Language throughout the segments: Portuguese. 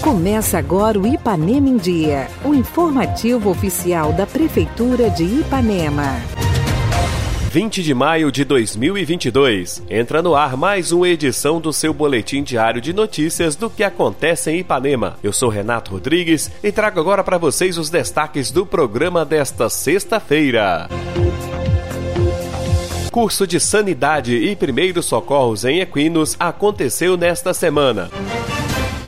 Começa agora o Ipanema em Dia, o informativo oficial da Prefeitura de Ipanema. 20 de maio de 2022. Entra no ar mais uma edição do seu boletim diário de notícias do que acontece em Ipanema. Eu sou Renato Rodrigues e trago agora para vocês os destaques do programa desta sexta-feira. Curso de Sanidade e Primeiros Socorros em Equinos aconteceu nesta semana.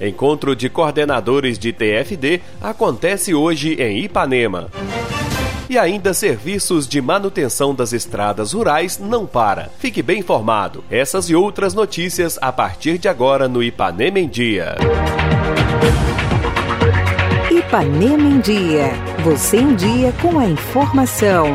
Encontro de coordenadores de TFD acontece hoje em Ipanema. E ainda serviços de manutenção das estradas rurais não para. Fique bem informado. Essas e outras notícias a partir de agora no Ipanema em Dia. Ipanema em Dia. Você em dia com a informação.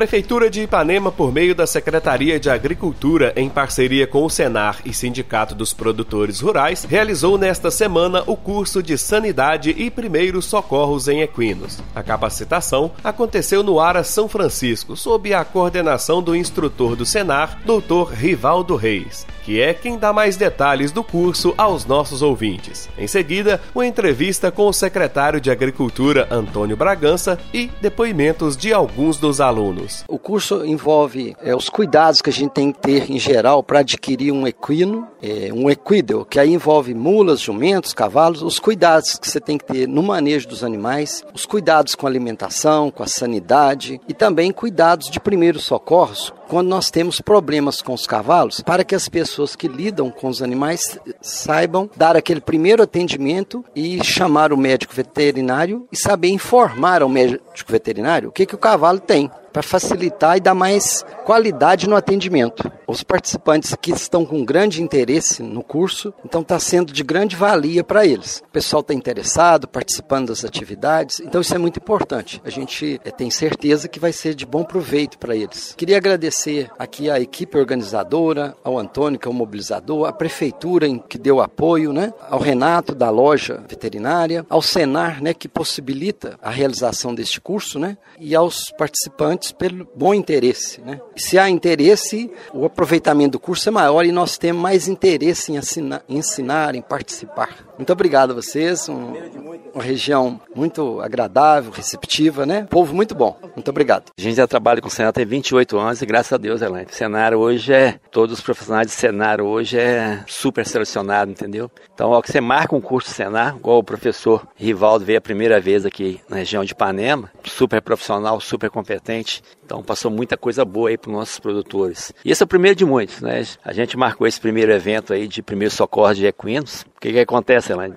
Prefeitura de Ipanema, por meio da Secretaria de Agricultura, em parceria com o Senar e Sindicato dos Produtores Rurais, realizou nesta semana o curso de Sanidade e Primeiros Socorros em Equinos. A capacitação aconteceu no Ara São Francisco, sob a coordenação do instrutor do Senar, Dr. Rivaldo Reis que é quem dá mais detalhes do curso aos nossos ouvintes. Em seguida, uma entrevista com o secretário de Agricultura, Antônio Bragança, e depoimentos de alguns dos alunos. O curso envolve é, os cuidados que a gente tem que ter em geral para adquirir um equino, é, um equídeo, que aí envolve mulas, jumentos, cavalos, os cuidados que você tem que ter no manejo dos animais, os cuidados com a alimentação, com a sanidade e também cuidados de primeiros socorros quando nós temos problemas com os cavalos, para que as pessoas que lidam com os animais saibam dar aquele primeiro atendimento e chamar o médico veterinário e saber informar ao médico veterinário o que, que o cavalo tem para facilitar e dar mais qualidade no atendimento. Os participantes que estão com grande interesse no curso, então está sendo de grande valia para eles. O pessoal está interessado, participando das atividades, então isso é muito importante. A gente é, tem certeza que vai ser de bom proveito para eles. Queria agradecer aqui à equipe organizadora, ao Antônio, que é o mobilizador, à prefeitura que deu apoio, né? ao Renato da loja veterinária, ao Senar, né, que possibilita a realização deste curso, né? e aos participantes pelo bom interesse. Né? Se há interesse, o aproveitamento do curso é maior e nós temos mais interesse em, assinar, em ensinar, em participar. Muito obrigado a vocês, um, uma região muito agradável, receptiva, né? Povo muito bom. Muito obrigado. A gente já trabalha com o Senar tem 28 anos e graças a Deus, Elaine. O Senar hoje é, todos os profissionais de Senar hoje é super selecionado, entendeu? Então, ao que você marca um curso Senar, igual o professor Rivaldo veio a primeira vez aqui na região de Ipanema, super profissional, super competente, então passou muita coisa boa aí para os nossos produtores. E esse é o primeiro de muitos, né? A gente marcou esse primeiro evento aí de primeiro socorro de equinos. O que, que acontece, lá?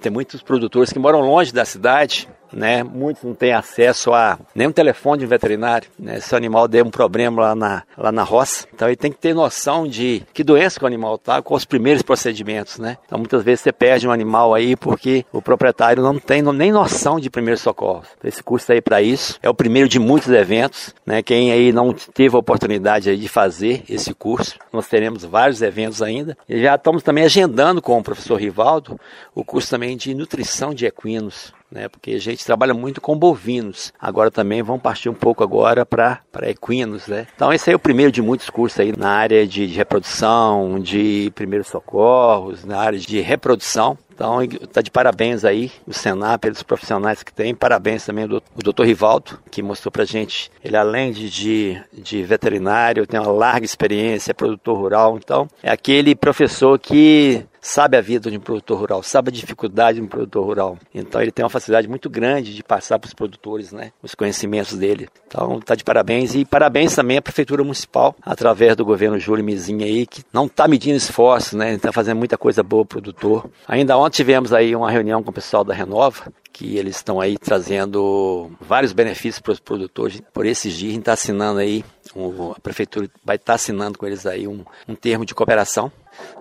Tem muitos produtores que moram longe da cidade, né? Muitos não têm acesso a nenhum telefone de veterinário, né? Se o animal der um problema lá na, lá na roça, então ele tem que ter noção de que doença que o animal tá, com os primeiros procedimentos, né? Então muitas vezes você perde um animal aí porque o proprietário não tem nem noção de primeiros socorros. Esse curso aí para isso é o primeiro de muitos eventos, né? Quem aí não teve a oportunidade aí de fazer esse curso, nós teremos vários eventos ainda. E já estamos também agendando com o professor Rivaldo o curso também de nutrição de equinos, né? Porque a gente trabalha muito com bovinos. Agora também vamos partir um pouco agora para equinos, né? Então esse aí é o primeiro de muitos cursos aí na área de, de reprodução, de primeiros socorros, na área de reprodução. Então, está de parabéns aí o Senar pelos profissionais que tem. Parabéns também o doutor Rivaldo, que mostrou para gente. Ele, além de, de, de, veterinário, tem uma larga experiência, é produtor rural. Então, é aquele professor que sabe a vida de um produtor rural, sabe a dificuldade de um produtor rural. Então ele tem uma facilidade muito grande de passar para os produtores, né, os conhecimentos dele. Então está de parabéns e parabéns também à prefeitura municipal através do governo Júlio Mizinha aí que não está medindo esforços, né, está fazendo muita coisa boa para o produtor. Ainda ontem tivemos aí uma reunião com o pessoal da Renova que eles estão aí trazendo vários benefícios para os produtores. Por esses dias a gente está assinando aí, a prefeitura vai estar tá assinando com eles aí um, um termo de cooperação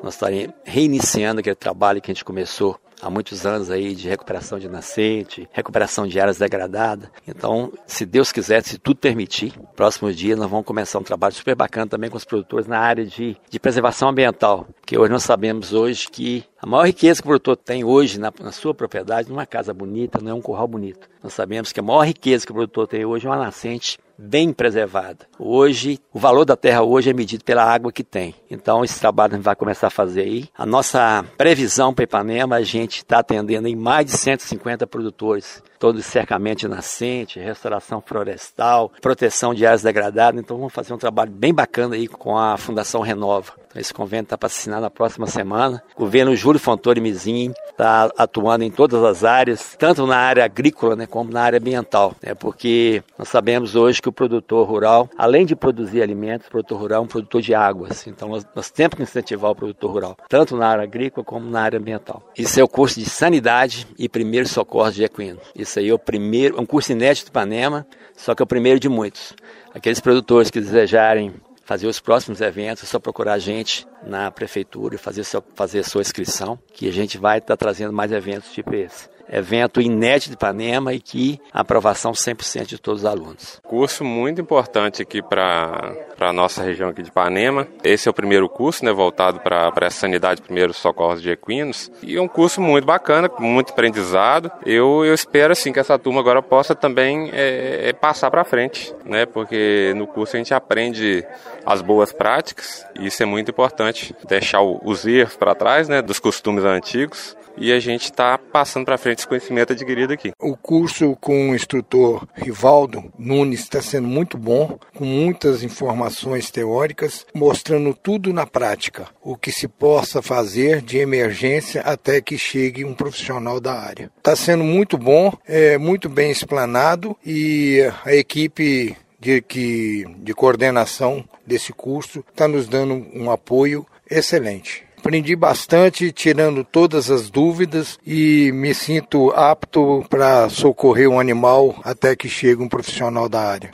nós estaremos reiniciando aquele trabalho que a gente começou há muitos anos aí de recuperação de nascente, recuperação de áreas degradadas. Então, se Deus quiser, se tudo permitir, próximos dias nós vamos começar um trabalho super bacana também com os produtores na área de, de preservação ambiental, porque hoje nós sabemos hoje que a maior riqueza que o produtor tem hoje na, na sua propriedade não é uma casa bonita, não é um curral bonito. Nós sabemos que a maior riqueza que o produtor tem hoje é uma nascente bem preservada. Hoje, o valor da terra hoje é medido pela água que tem. Então, esse trabalho a gente vai começar a fazer aí. A nossa previsão para Ipanema, a gente está atendendo em mais de 150 produtores todo cercamento nascente, restauração florestal, proteção de áreas degradadas. Então vamos fazer um trabalho bem bacana aí com a Fundação Renova. Então, esse convênio está para assinar na próxima semana. O governo Júlio Fontoura Mizin está atuando em todas as áreas, tanto na área agrícola né, como na área ambiental. Né, porque nós sabemos hoje que o produtor rural, além de produzir alimentos, o produtor rural é um produtor de águas. Então nós, nós temos que incentivar o produtor rural, tanto na área agrícola como na área ambiental. Isso é o curso de Sanidade e Primeiros Socorros de Equino. Isso aí é o primeiro, é um curso inédito de Ipanema, só que é o primeiro de muitos. Aqueles produtores que desejarem fazer os próximos eventos, é só procurar a gente na prefeitura e fazer, seu, fazer sua inscrição, que a gente vai estar tá trazendo mais eventos tipo esse evento inédito de Ipanema e que aprovação 100% de todos os alunos. Curso muito importante aqui para a nossa região aqui de Ipanema. Esse é o primeiro curso, né, voltado para a sanidade, primeiros socorros de equinos. E é um curso muito bacana, muito aprendizado. Eu, eu espero assim que essa turma agora possa também é, é passar para frente, né, porque no curso a gente aprende as boas práticas e isso é muito importante, deixar os erros para trás, né, dos costumes antigos e a gente está passando para frente esse conhecimento adquirido aqui. O curso com o instrutor Rivaldo Nunes está sendo muito bom, com muitas informações teóricas, mostrando tudo na prática, o que se possa fazer de emergência até que chegue um profissional da área. Está sendo muito bom, é muito bem explanado e a equipe de, que, de coordenação desse curso está nos dando um apoio excelente. Aprendi bastante, tirando todas as dúvidas e me sinto apto para socorrer um animal até que chegue um profissional da área.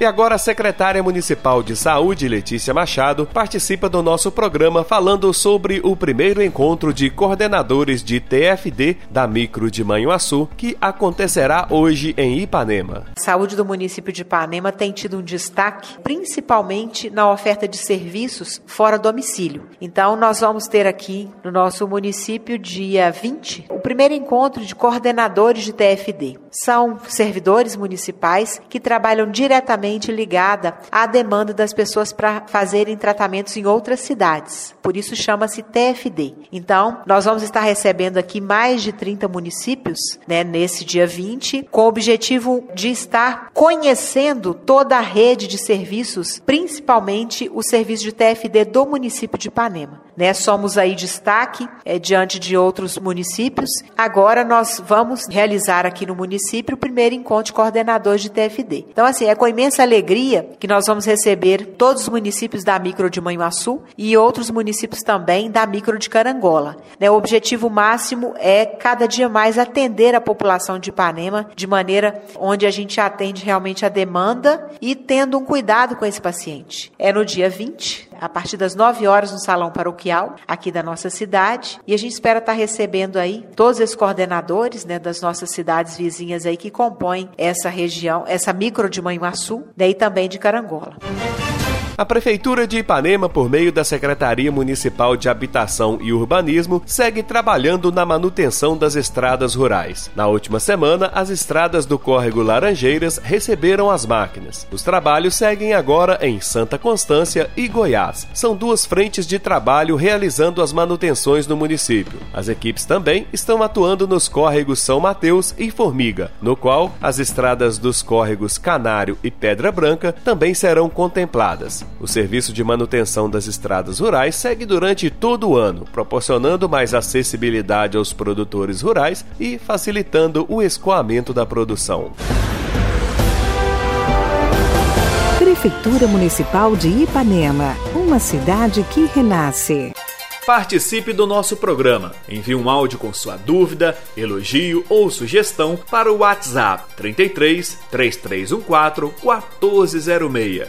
E agora a secretária municipal de saúde, Letícia Machado, participa do nosso programa falando sobre o primeiro encontro de coordenadores de TFD da Micro de Manhuaçu, que acontecerá hoje em Ipanema. A saúde do município de Ipanema tem tido um destaque, principalmente na oferta de serviços fora domicílio. Então, nós vamos ter aqui no nosso município, dia 20, o primeiro encontro de coordenadores de TFD. São servidores municipais que trabalham diretamente diretamente ligada à demanda das pessoas para fazerem tratamentos em outras cidades. Por isso chama-se TFD. Então, nós vamos estar recebendo aqui mais de 30 municípios, né, nesse dia 20, com o objetivo de estar conhecendo toda a rede de serviços, principalmente o serviço de TFD do município de Ipanema. Né, somos aí destaque é, diante de outros municípios. Agora nós vamos realizar aqui no município o primeiro encontro de coordenadores de TFD. Então, assim, é com imensa alegria que nós vamos receber todos os municípios da micro de Manhuaçu e outros municípios também da micro de Carangola. Né, o objetivo máximo é cada dia mais atender a população de Ipanema de maneira onde a gente atende realmente a demanda e tendo um cuidado com esse paciente. É no dia 20, a partir das 9 horas no salão paroquial aqui da nossa cidade e a gente espera estar recebendo aí todos esses coordenadores, né, das nossas cidades vizinhas aí que compõem essa região, essa micro de Manhuaçu, daí também de Carangola. A Prefeitura de Ipanema, por meio da Secretaria Municipal de Habitação e Urbanismo, segue trabalhando na manutenção das estradas rurais. Na última semana, as estradas do córrego Laranjeiras receberam as máquinas. Os trabalhos seguem agora em Santa Constância e Goiás. São duas frentes de trabalho realizando as manutenções no município. As equipes também estão atuando nos córregos São Mateus e Formiga, no qual as estradas dos córregos Canário e Pedra Branca também serão contempladas. O serviço de manutenção das estradas rurais segue durante todo o ano, proporcionando mais acessibilidade aos produtores rurais e facilitando o escoamento da produção. Prefeitura Municipal de Ipanema, uma cidade que renasce. Participe do nosso programa. Envie um áudio com sua dúvida, elogio ou sugestão para o WhatsApp 33 3314 1406.